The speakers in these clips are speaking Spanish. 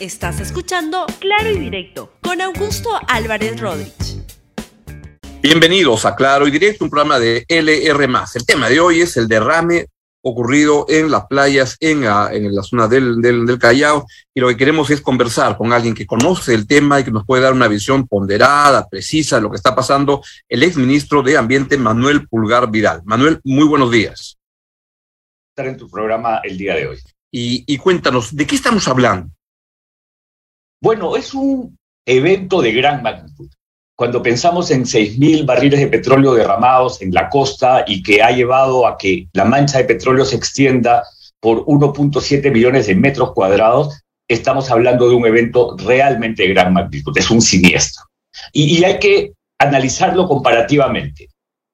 Estás escuchando Claro y Directo con Augusto Álvarez Rodríguez. Bienvenidos a Claro y Directo, un programa de LR. El tema de hoy es el derrame ocurrido en las playas en la, en la zona del, del, Callao y lo que queremos es conversar con alguien que conoce el tema y que nos puede dar una visión ponderada, precisa de lo que está pasando, el exministro de Ambiente Manuel Pulgar Vidal. Manuel, muy buenos días. Estar en tu programa el día de hoy. Y, y cuéntanos, ¿de qué estamos hablando? Bueno, es un evento de gran magnitud. Cuando pensamos en 6.000 barriles de petróleo derramados en la costa y que ha llevado a que la mancha de petróleo se extienda por 1.7 millones de metros cuadrados, estamos hablando de un evento realmente de gran magnitud, es un siniestro. Y, y hay que analizarlo comparativamente.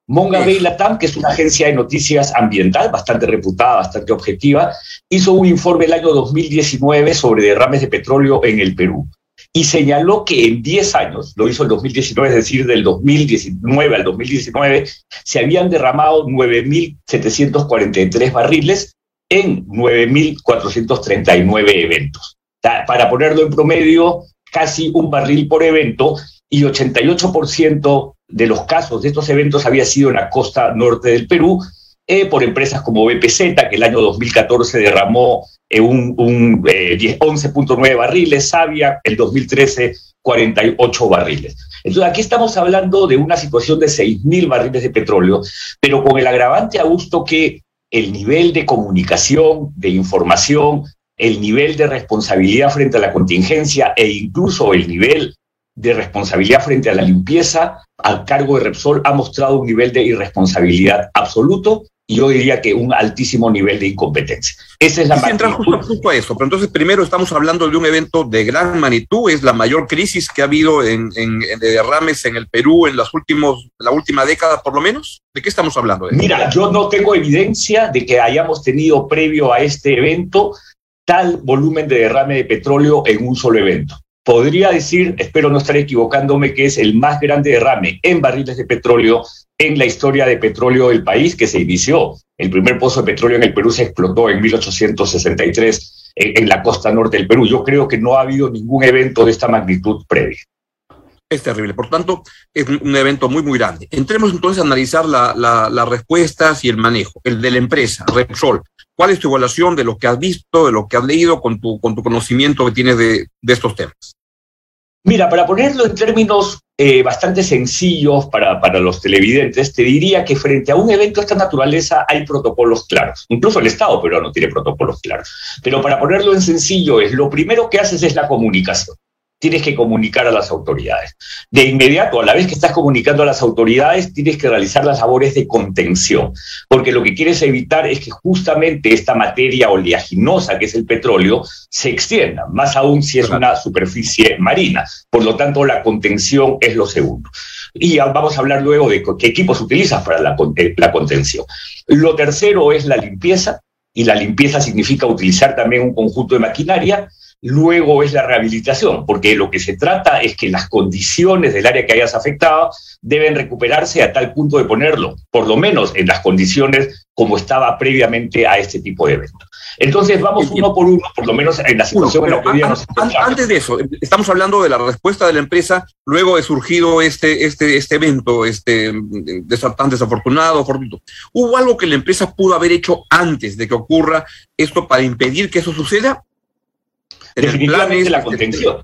Monga Bay Latam, que es una agencia de noticias ambiental bastante reputada, bastante objetiva, hizo un informe el año 2019 sobre derrames de petróleo en el Perú y señaló que en 10 años, lo hizo el 2019, es decir, del 2019 al 2019, se habían derramado 9.743 barriles en 9.439 eventos. Para ponerlo en promedio, casi un barril por evento y 88% de los casos de estos eventos había sido en la costa norte del Perú, eh, por empresas como BPZ, que el año 2014 derramó eh, un, 11.9 eh, barriles, Sabia, el 2013 48 barriles. Entonces aquí estamos hablando de una situación de 6.000 barriles de petróleo, pero con el agravante, a gusto que el nivel de comunicación, de información, el nivel de responsabilidad frente a la contingencia e incluso el nivel de responsabilidad frente a la limpieza al cargo de Repsol ha mostrado un nivel de irresponsabilidad absoluto y yo diría que un altísimo nivel de incompetencia. Esa es la magnitud. Justo, a eso, pero entonces primero estamos hablando de un evento de gran magnitud, es la mayor crisis que ha habido en, de derrames en el Perú en las últimos, la última década por lo menos. ¿De qué estamos hablando? Mira, yo no tengo evidencia de que hayamos tenido previo a este evento tal volumen de derrame de petróleo en un solo evento podría decir, espero no estar equivocándome, que es el más grande derrame en barriles de petróleo en la historia de petróleo del país que se inició. El primer pozo de petróleo en el Perú se explotó en 1863 en, la costa norte del Perú. Yo creo que no ha habido ningún evento de esta magnitud previa. Es terrible. Por tanto, es un evento muy, muy grande. Entremos entonces a analizar las respuestas y el manejo, el de la empresa, Repsol. ¿Cuál es tu evaluación de lo que has visto, de lo que has leído con tu, con tu conocimiento que tienes de, de estos temas? Mira, para ponerlo en términos eh, bastante sencillos para, para, los televidentes, te diría que frente a un evento de esta naturaleza hay protocolos claros. Incluso el Estado peruano tiene protocolos claros. Pero para ponerlo en sencillo es, lo primero que haces es la comunicación tienes que comunicar a las autoridades. De inmediato, a la vez que estás comunicando a las autoridades, tienes que realizar las labores de contención, porque lo que quieres evitar es que justamente esta materia oleaginosa, que es el petróleo, se extienda, más aún si es una superficie marina. Por lo tanto, la contención es lo segundo. Y vamos a hablar luego de qué equipos utilizas para la, eh, la contención. Lo tercero es la limpieza, y la limpieza significa utilizar también un conjunto de maquinaria luego es la rehabilitación, porque lo que se trata es que las condiciones del área que hayas afectado deben recuperarse a tal punto de ponerlo, por lo menos en las condiciones como estaba previamente a este tipo de evento. Entonces vamos uno por uno, por lo menos en la situación en la que nos encontramos. Antes de eso, estamos hablando de la respuesta de la empresa luego de surgido este, este, este evento este, tan desafortunado. ¿Hubo algo que la empresa pudo haber hecho antes de que ocurra esto para impedir que eso suceda? Definitivamente la contención.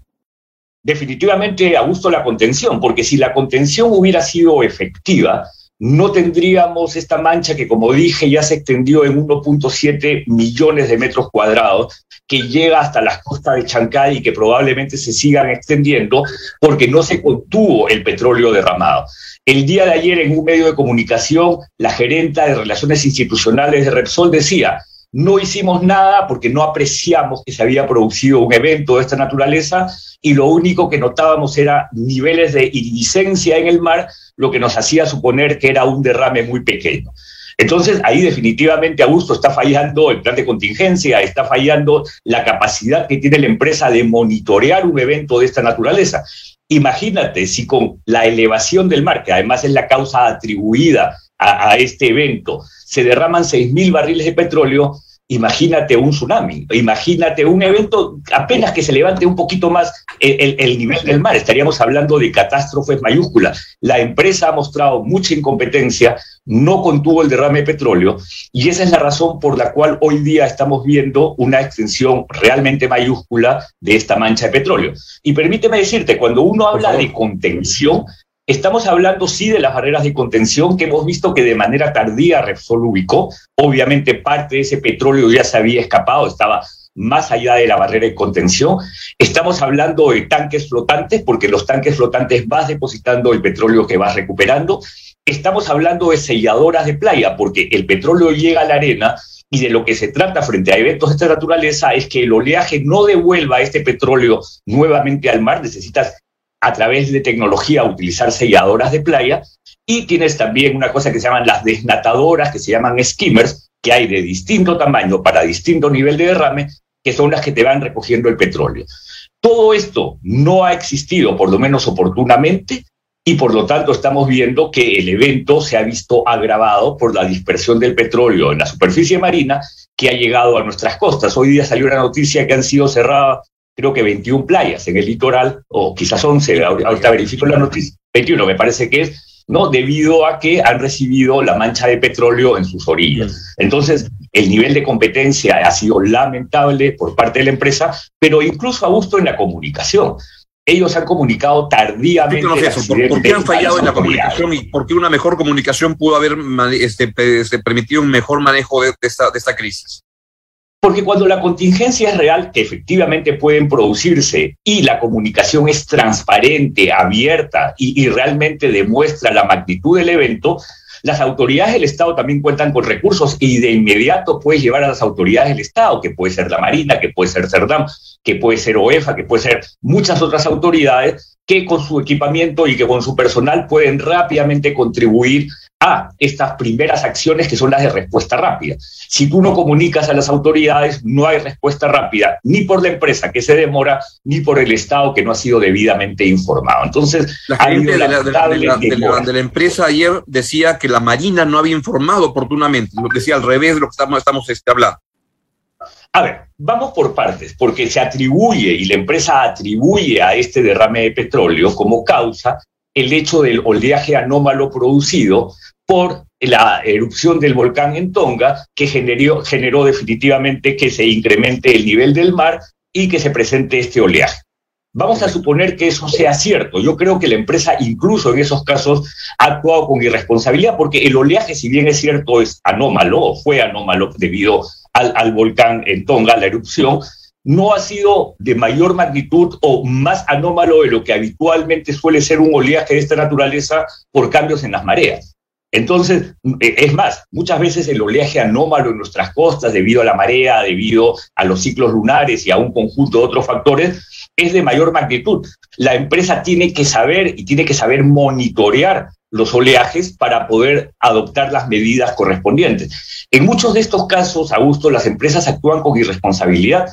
Definitivamente, Augusto, la contención, porque si la contención hubiera sido efectiva, no tendríamos esta mancha que, como dije, ya se extendió en 1.7 millones de metros cuadrados, que llega hasta las costas de Chancay y que probablemente se sigan extendiendo porque no se contuvo el petróleo derramado. El día de ayer en un medio de comunicación, la gerenta de Relaciones Institucionales de Repsol decía, no hicimos nada porque no apreciamos que se había producido un evento de esta naturaleza y lo único que notábamos era niveles de iridiscencia en el mar, lo que nos hacía suponer que era un derrame muy pequeño. Entonces, ahí definitivamente Augusto está fallando el plan de contingencia, está fallando la capacidad que tiene la empresa de monitorear un evento de esta naturaleza. Imagínate si con la elevación del mar, que además es la causa atribuida a, este evento, se derraman 6.000 barriles de petróleo, imagínate un tsunami, imagínate un evento apenas que se levante un poquito más el, nivel del mar, estaríamos hablando de catástrofes mayúsculas. La empresa ha mostrado mucha incompetencia, no contuvo el derrame de petróleo y esa es la razón por la cual hoy día estamos viendo una extensión realmente mayúscula de esta mancha de petróleo. Y permíteme decirte, cuando uno habla de contención, Estamos hablando, sí, de las barreras de contención que hemos visto que de manera tardía Repsol ubicó. Obviamente parte de ese petróleo ya se había escapado, estaba más allá de la barrera de contención. Estamos hablando de tanques flotantes, porque los tanques flotantes vas depositando el petróleo que vas recuperando. Estamos hablando de selladoras de playa, porque el petróleo llega a la arena y de lo que se trata frente a eventos de esta naturaleza es que el oleaje no devuelva este petróleo nuevamente al mar. Necesitas a través de tecnología utilizar selladoras de playa y tienes también una cosa que se llaman las desnatadoras, que se llaman skimmers, que hay de distinto tamaño para distinto nivel de derrame, que son las que te van recogiendo el petróleo. Todo esto no ha existido, por lo menos oportunamente, y por lo tanto estamos viendo que el evento se ha visto agravado por la dispersión del petróleo en la superficie marina que ha llegado a nuestras costas. Hoy día salió una noticia que han sido cerradas creo que 21 playas en el litoral, o quizás 11, ahorita verifico la noticia, 21 me parece que es, ¿no? Debido a que han recibido la mancha de petróleo en sus orillas. Mm. Entonces, el nivel de competencia ha sido lamentable por parte de la empresa, pero incluso a gusto en la comunicación. Ellos han comunicado tardíamente. ¿Por, qué han fallado en la comunicación y por qué una mejor comunicación pudo haber este, este, permitido un mejor manejo de, esta, de esta crisis? Porque cuando la contingencia es real, que efectivamente pueden producirse y la comunicación es transparente, abierta y, realmente demuestra la magnitud del evento, las autoridades del Estado también cuentan con recursos y de inmediato puedes llevar a las autoridades del Estado, que puede ser la Marina, que puede ser CERDAM, que puede ser OEFA, que puede ser muchas otras autoridades que con su equipamiento y que con su personal pueden rápidamente contribuir a estas primeras acciones que son las de respuesta rápida. Si tú no comunicas a las autoridades, no hay respuesta rápida, ni por la empresa que se demora, ni por el Estado que no ha sido debidamente informado. Entonces, la gente de la, empresa ayer decía que la Marina no había informado oportunamente, lo decía al revés de lo que estamos, estamos este, hablando. A ver, vamos por partes, porque se atribuye y la empresa atribuye a este derrame de petróleo como causa el hecho del oleaje anómalo producido por la erupción del volcán en Tonga, que generó, generó definitivamente que se incremente el nivel del mar y que se presente este oleaje. Vamos a suponer que eso sea cierto. Yo creo que la empresa incluso en esos casos ha actuado con irresponsabilidad porque el oleaje, si bien es cierto, es anómalo o fue anómalo debido al, al volcán en Tonga, la erupción, no ha sido de mayor magnitud o más anómalo de lo que habitualmente suele ser un oleaje de esta naturaleza por cambios en las mareas. Entonces, e, es más, muchas veces el oleaje anómalo en nuestras costas, debido a la marea, debido a los ciclos lunares y a un conjunto de otros factores, es de mayor magnitud. La empresa tiene que saber y tiene que saber monitorear los oleajes para poder adoptar las medidas correspondientes. En muchos de estos casos, Augusto, las empresas actúan con irresponsabilidad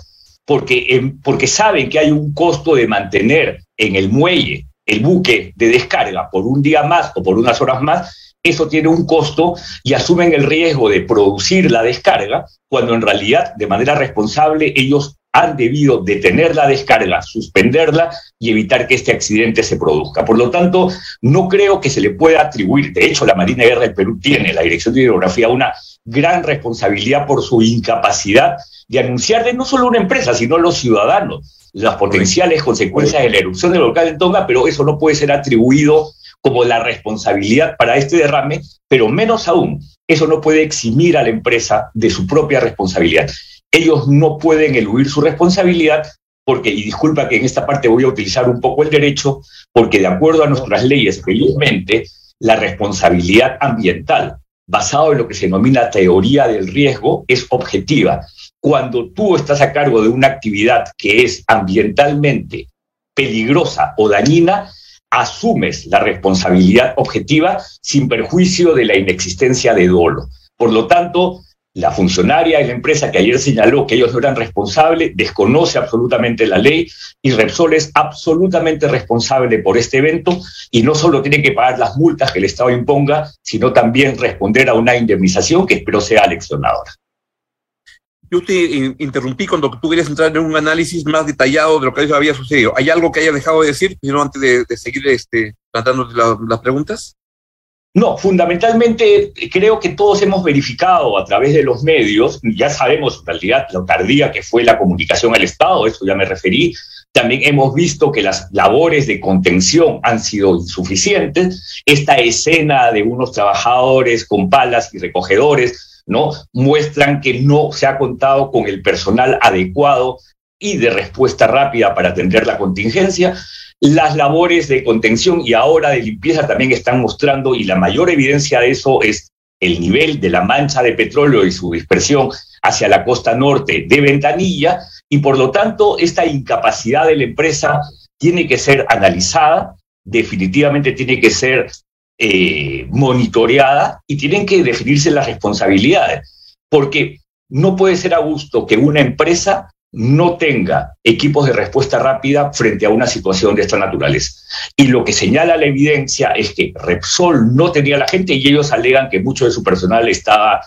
porque, em, porque saben que hay un costo de mantener en el muelle el buque de descarga por un día más o por unas horas más eso tiene un costo y asumen el riesgo de producir la descarga, cuando en realidad, de manera responsable, ellos han debido detener la descarga, suspenderla y evitar que este accidente se produzca. Por lo tanto, no creo que se le pueda atribuir, de hecho la Marina de Guerra del Perú tiene, la Dirección de Hidrografía, una gran responsabilidad por su incapacidad de anunciarle no solo a una empresa, sino a los ciudadanos las potenciales consecuencias de la erupción del volcán de Tonga, pero eso no puede ser atribuido como la responsabilidad para este derrame, pero menos aún, eso no puede eximir a la empresa de su propia responsabilidad. Ellos no pueden eludir su responsabilidad porque, y disculpa que en esta parte voy a utilizar un poco el derecho, porque de acuerdo a nuestras leyes, felizmente, la responsabilidad ambiental, basado en lo que se denomina teoría del riesgo, es objetiva. Cuando tú estás a cargo de una actividad que es ambientalmente peligrosa o dañina, asumes la responsabilidad objetiva sin perjuicio de la inexistencia de dolo. Por lo tanto, la funcionaria de la empresa que ayer señaló que ellos no eran responsables desconoce absolutamente la ley y Repsol es absolutamente responsable por este evento y no solo tiene que pagar las multas que el Estado imponga, sino también responder a una indemnización que espero sea leccionadora. Yo te interrumpí cuando tú querías entrar en un análisis más detallado de lo que había sucedido. ¿Hay algo que haya dejado de decir, sino antes de, seguir este, tratando las preguntas? No, fundamentalmente creo que todos hemos verificado a través de los medios, ya sabemos en realidad lo tardía que fue la comunicación al Estado, eso ya me referí, también hemos visto que las labores de contención han sido insuficientes. Esta escena de unos trabajadores con palas y recogedores, ¿no? Muestran que no se ha contado con el personal adecuado y de respuesta rápida para atender la contingencia. Las labores de contención y ahora de limpieza también están mostrando, y la mayor evidencia de eso es el nivel de la mancha de petróleo y su dispersión hacia la costa norte de Ventanilla, y por lo tanto esta incapacidad de la empresa tiene que ser analizada, definitivamente tiene que ser eh, monitoreada y tienen que definirse las responsabilidades, porque no puede ser a gusto que una empresa no tenga equipos de respuesta rápida frente a una situación de esta naturaleza. Y lo que señala la evidencia es que Repsol no tenía la gente y ellos alegan que mucho de su personal estaba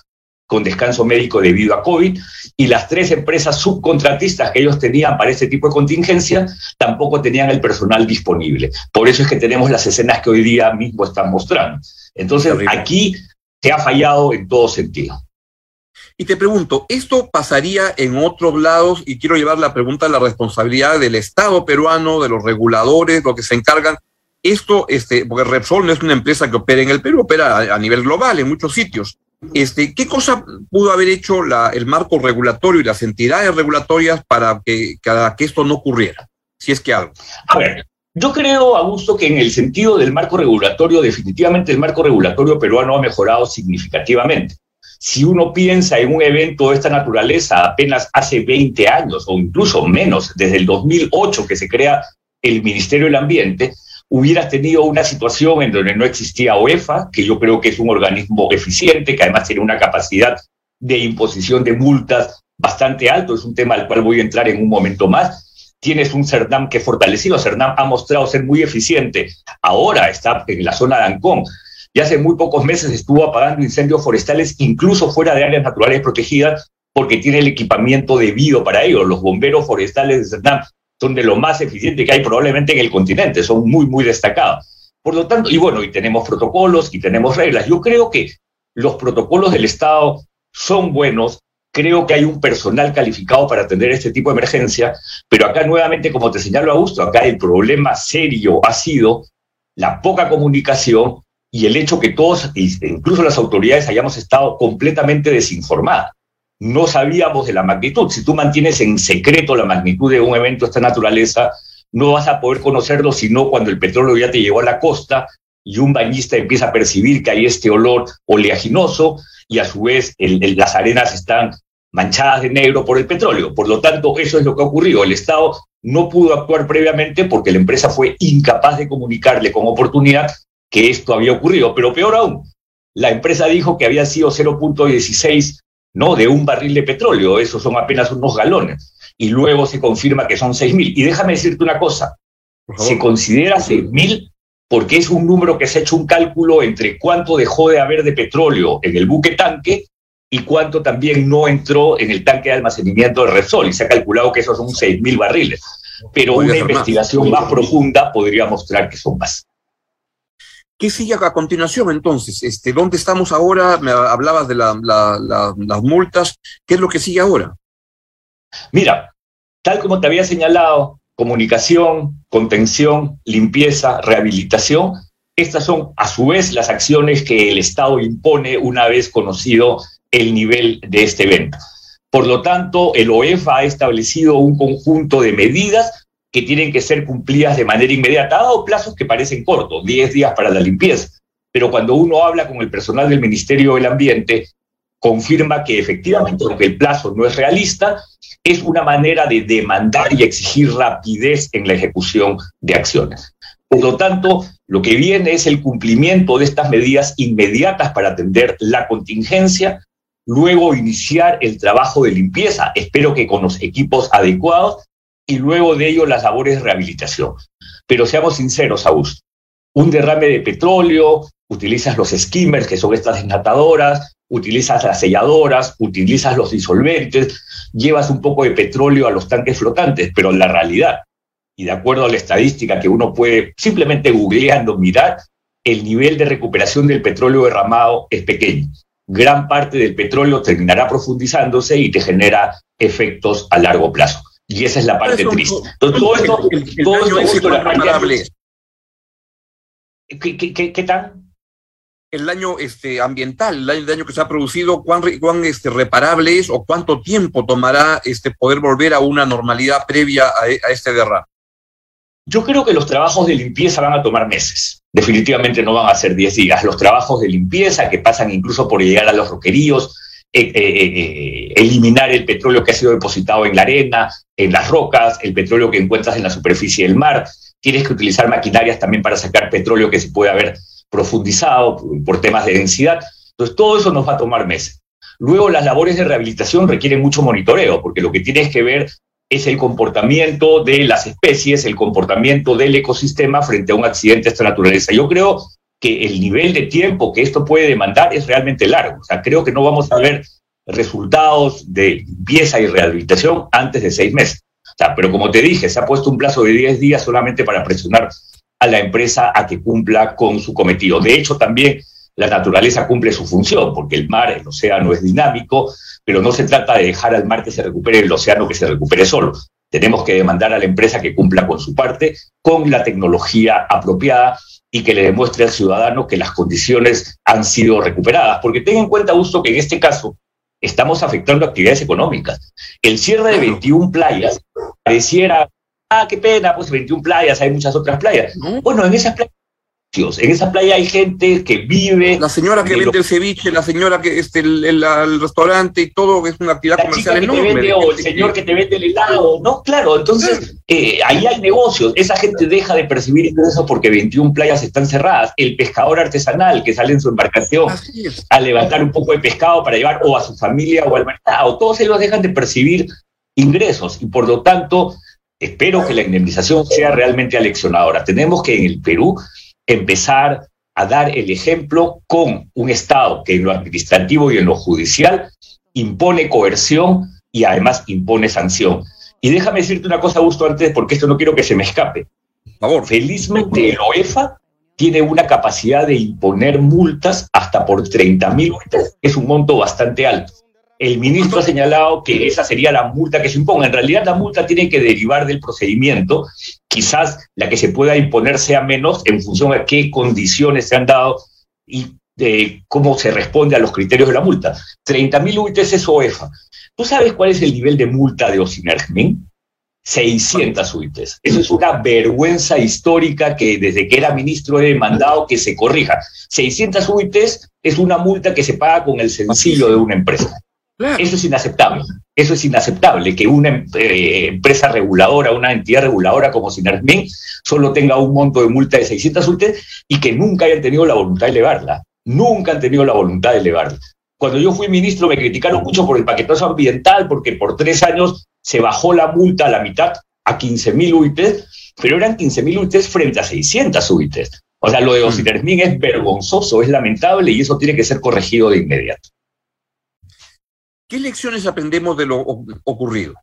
con descanso médico debido a COVID, y las tres empresas subcontratistas que ellos tenían para este tipo de contingencia tampoco tenían el personal disponible. Por eso es que tenemos las escenas que hoy día mismo están mostrando. Entonces, aquí se ha fallado en todo sentido. Y te pregunto, ¿esto pasaría en otros lados? Y quiero llevar la pregunta a la responsabilidad del Estado peruano, de los reguladores, lo que se encargan. Esto, este, porque Repsol no es una empresa que opera en el Perú, opera a, nivel global, en muchos sitios. Este, ¿Qué cosa pudo haber hecho el marco regulatorio y las entidades regulatorias para que, que esto no ocurriera? Si es que algo. A ver, yo creo, Augusto, que en el sentido del marco regulatorio, definitivamente el marco regulatorio peruano ha mejorado significativamente. Si uno piensa en un evento de esta naturaleza apenas hace 20 años o incluso menos, desde el 2008 que se crea el Ministerio del Ambiente, hubieras tenido una situación en donde no existía OEFA, que yo creo que es un organismo eficiente, que además tiene una capacidad de imposición de multas bastante alto, es un tema al cual voy a entrar en un momento más. Tienes un CERNAM que fortalecido, CERNAM ha mostrado ser muy eficiente, ahora está en la zona de Ancón, y hace muy pocos meses estuvo apagando incendios forestales incluso fuera de áreas naturales protegidas porque tiene el equipamiento debido para ello. Los bomberos forestales de CERNAM son de lo más eficiente que hay probablemente en el continente, son muy, muy destacados. Por lo tanto, y bueno, y tenemos protocolos y tenemos reglas. Yo creo que los protocolos del Estado son buenos, creo que hay un personal calificado para atender este tipo de emergencia, pero acá nuevamente, como te señalo Augusto, acá el problema serio ha sido la poca comunicación y el hecho que todos, incluso las autoridades, hayamos estado completamente desinformadas no sabíamos de la magnitud. Si tú mantienes en secreto la magnitud de un evento de esta naturaleza, no vas a poder conocerlo sino cuando el petróleo ya te llegó a la costa y un bañista empieza a percibir que hay este olor oleaginoso y a su vez las arenas están manchadas de negro por el petróleo. Por lo tanto, eso es lo que ha ocurrido. El Estado no pudo actuar previamente porque la empresa fue incapaz de comunicarle con oportunidad que esto había ocurrido. Pero peor aún, la empresa dijo que había sido 0.16 ¿no? De un barril de petróleo, esos son apenas unos galones, y luego se confirma que son 6.000. Y déjame decirte una cosa, se considera 6.000 porque es un número que se ha hecho un cálculo entre cuánto dejó de haber de petróleo en el buque tanque y cuánto también no entró en el tanque de almacenamiento de Repsol, y se ha calculado que esos son 6.000 barriles. Pero una investigación más profunda podría mostrar que son más. ¿Qué sigue a continuación entonces? Este, ¿Dónde estamos ahora? Me hablabas de las multas. ¿Qué es lo que sigue ahora? Mira, tal como te había señalado, comunicación, contención, limpieza, rehabilitación, estas son a su vez las acciones que el Estado impone una vez conocido el nivel de este evento. Por lo tanto, el OEFA ha establecido un conjunto de medidas que tienen que ser cumplidas de manera inmediata, dado plazos que parecen cortos, 10 días para la limpieza. Pero cuando uno habla con el personal del Ministerio del Ambiente, confirma que efectivamente, aunque el plazo no es realista, es una manera de demandar y exigir rapidez en la ejecución de acciones. Por lo tanto, lo que viene es el cumplimiento de estas medidas inmediatas para atender la contingencia, luego iniciar el trabajo de limpieza, espero que con los equipos adecuados, y luego de ello las labores de rehabilitación. Pero seamos sinceros, Augusto, un derrame de petróleo, utilizas los skimmers, que son estas desnatadoras, utilizas las selladoras, utilizas los disolventes, llevas un poco de petróleo a los tanques flotantes, pero la realidad, y de acuerdo a la estadística que uno puede simplemente googleando mirar, el nivel de recuperación del petróleo derramado es pequeño. Gran parte del petróleo terminará profundizándose y te genera efectos a largo plazo. Y esa es la parte triste. todo esto, ¿Qué, tan? El daño este, ambiental, el daño, que se ha producido, cuán, cuán este, reparable es o cuánto tiempo tomará este, poder volver a una normalidad previa a, a este derrame. Yo creo que los trabajos de limpieza van a tomar meses. Definitivamente no van a ser 10 días. Los trabajos de limpieza que pasan incluso por llegar a los roqueríos, eh, eh, eh, eliminar el petróleo que ha sido depositado en la arena, en las rocas, el petróleo que encuentras en la superficie del mar. Tienes que utilizar maquinarias también para sacar petróleo que se puede haber profundizado por temas de densidad. Entonces, todo eso nos va a tomar meses. Luego, las labores de rehabilitación requieren mucho monitoreo, porque lo que tienes que ver es el comportamiento de las especies, el comportamiento del ecosistema frente a un accidente de esta naturaleza. Yo creo que el nivel de tiempo que esto puede demandar es realmente largo. O sea, creo que no vamos a ver resultados de limpieza y rehabilitación antes de seis meses. O sea, pero como te dije, se ha puesto un plazo de 10 días solamente para presionar a la empresa a que cumpla con su cometido. De hecho, también la naturaleza cumple su función, porque el mar, el océano es dinámico, pero no se trata de dejar al mar que se recupere, el océano que se recupere solo. Tenemos que demandar a la empresa que cumpla con su parte, con la tecnología apropiada y que le demuestre al ciudadano que las condiciones han sido recuperadas. Porque ten en cuenta, Augusto, que en este caso estamos afectando actividades económicas. El cierre de 21 playas pareciera, ah, qué pena, pues 21 playas, hay muchas otras playas. Bueno, en esas playas en esa playa hay gente que vive. La señora que vende el ceviche, la señora que este el, restaurante y todo es una actividad comercial enorme. o el señor que te vende el helado, ¿no? Claro, entonces eh, ahí hay negocios. Esa gente deja de percibir ingresos porque 21 playas están cerradas. El pescador artesanal que sale en su embarcación a levantar un poco de pescado para llevar o a su familia o al mercado, todos ellos dejan de percibir ingresos y por lo tanto espero que la indemnización sea realmente aleccionadora. Tenemos que en el Perú empezar a dar el ejemplo con un Estado que en lo administrativo y en lo judicial impone coerción y además impone sanción. Y déjame decirte una cosa, Augusto, antes, porque esto no quiero que se me escape. Por favor. Felizmente el OEFA tiene una capacidad de imponer multas hasta por 30 mil, es un monto bastante alto. El ministro ha señalado que esa sería la multa que se imponga. En realidad la multa tiene que derivar del procedimiento. Quizás la que se pueda imponer sea menos en función a qué condiciones se han dado y de cómo se responde a los criterios de la multa. 30.000 UITs es OEFA. ¿Tú sabes cuál es el nivel de multa de Osinergmin? 600 UITs. Eso es una vergüenza histórica que desde que era ministro he demandado que se corrija. 600 UITs es una multa que se paga con el sencillo de una empresa. Eso es inaceptable. Eso es inaceptable que una eh, empresa reguladora, una entidad reguladora como Sinermin, solo tenga un monto de multa de 600 UTES y que nunca hayan tenido la voluntad de elevarla. Nunca han tenido la voluntad de elevarla. Cuando yo fui ministro me criticaron mucho por el paquetazo ambiental porque por tres años se bajó la multa a la mitad a 15.000 UITs, pero eran 15.000 UITs frente a 600 UITs. O sea, lo de Osinermin mm. es vergonzoso, es lamentable y eso tiene que ser corregido de inmediato. ¿Qué lecciones aprendemos de lo ocurrido?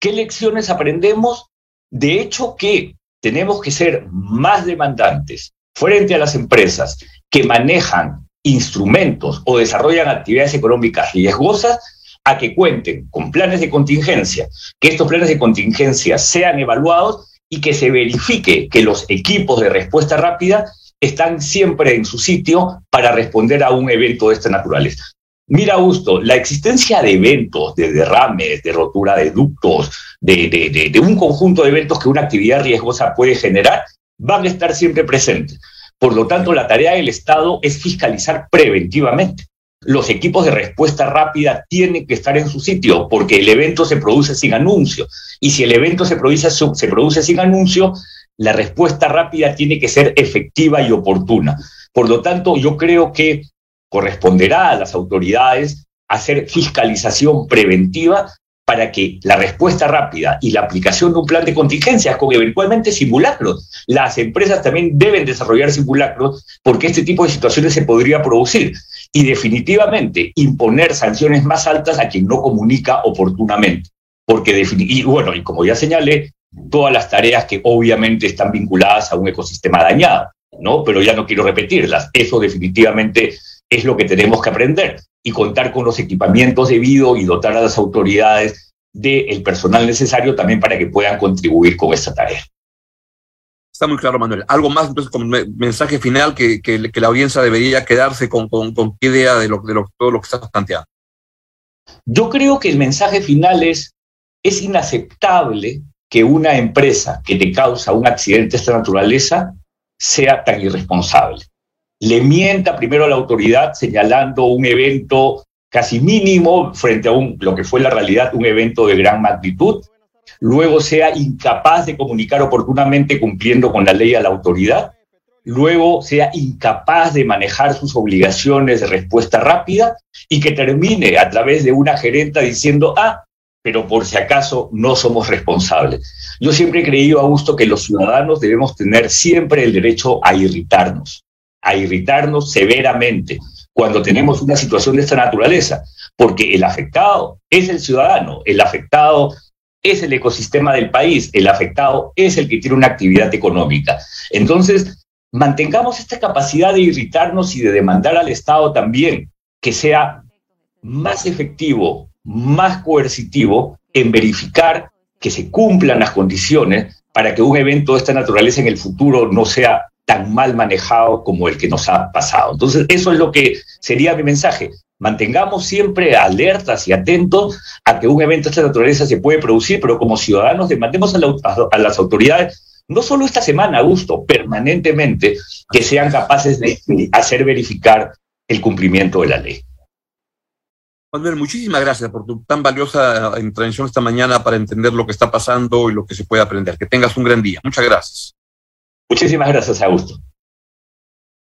¿Qué lecciones aprendemos? De hecho, que tenemos que ser más demandantes frente a las empresas que manejan instrumentos o desarrollan actividades económicas riesgosas a que cuenten con planes de contingencia, que estos planes de contingencia sean evaluados y que se verifique que los equipos de respuesta rápida están siempre en su sitio para responder a un evento de esta naturaleza. Mira, Augusto, la existencia de eventos, de derrames, de rotura de ductos, de, un conjunto de eventos que una actividad riesgosa puede generar, van a estar siempre presentes. Por lo tanto, la tarea del Estado es fiscalizar preventivamente. Los equipos de respuesta rápida tienen que estar en su sitio porque el evento se produce sin anuncio. Y si el evento se produce, se produce sin anuncio, la respuesta rápida tiene que ser efectiva y oportuna. Por lo tanto, yo creo que corresponderá a las autoridades hacer fiscalización preventiva para que la respuesta rápida y la aplicación de un plan de contingencias con eventualmente simulacros. Las empresas también deben desarrollar simulacros porque este tipo de situaciones se podría producir. y definitivamente imponer sanciones más altas a quien no comunica oportunamente. Porque, y bueno, y como ya señalé, todas las tareas que obviamente están vinculadas a un ecosistema dañado, ¿no? Pero ya no quiero repetirlas. Eso definitivamente es lo que tenemos que aprender y contar con los equipamientos debidos y dotar a las autoridades del personal necesario también para que puedan contribuir con esta tarea. Está muy claro, Manuel. Algo más, entonces, como mensaje final que, la audiencia debería quedarse con, con, qué idea de, lo, de todo lo que estás planteando. Yo creo que el mensaje final es, es inaceptable que una empresa que te causa un accidente de esta naturaleza sea tan irresponsable. Le mienta primero a la autoridad señalando un evento casi mínimo frente a un, lo que fue la realidad, un evento de gran magnitud, luego sea incapaz de comunicar oportunamente cumpliendo con la ley a la autoridad, luego sea incapaz de manejar sus obligaciones de respuesta rápida y que termine a través de una gerenta diciendo, ah, pero por si acaso no somos responsables. Yo siempre he creído, Augusto, que los ciudadanos debemos tener siempre el derecho a irritarnos, a irritarnos severamente cuando tenemos una situación de esta naturaleza, porque el afectado es el ciudadano, el afectado es el ecosistema del país, el afectado es el que tiene una actividad económica. Entonces, mantengamos esta capacidad de irritarnos y de demandar al Estado también que sea más efectivo, más coercitivo en verificar que se cumplan las condiciones para que un evento de esta naturaleza en el futuro no sea tan mal manejado como el que nos ha pasado. Entonces, eso es lo que sería mi mensaje mantengamos siempre alertas y atentos a que un evento de esta naturaleza se puede producir, pero como ciudadanos demandemos a, las autoridades, no solo esta semana, Augusto, permanentemente, que sean capaces de hacer verificar el cumplimiento de la ley. Manuel, muchísimas gracias por tu tan valiosa intervención esta mañana para entender lo que está pasando y lo que se puede aprender. Que tengas un gran día. Muchas gracias. Muchísimas gracias, Augusto.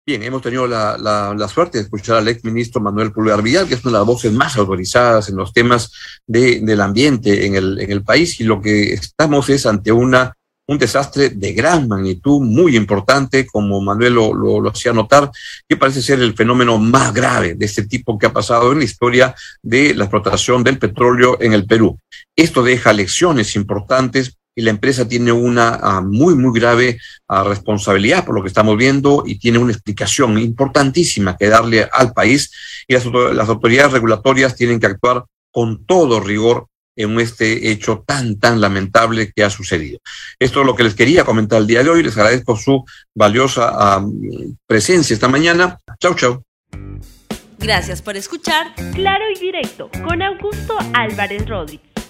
Bien, hemos tenido la, la, suerte de escuchar al ex ministro Manuel Pulgar Vidal, que es una de las voces más autorizadas en los temas de, del ambiente en el, en el país, y lo que estamos es ante una, un desastre de gran magnitud, muy importante, como Manuel lo, lo, hacía notar, que parece ser el fenómeno más grave de este tipo que ha pasado en la historia de la explotación del petróleo en el Perú. Esto deja lecciones importantes y la empresa tiene una ah, muy, muy grave ah, responsabilidad por lo que estamos viendo y tiene una explicación importantísima que darle al país y las, las autoridades regulatorias tienen que actuar con todo rigor en este hecho tan, tan lamentable que ha sucedido. Esto es lo que les quería comentar el día de hoy. Les agradezco su valiosa ah, presencia esta mañana. Chau, chau. Gracias por escuchar Claro y Directo con Augusto Álvarez Rodríguez.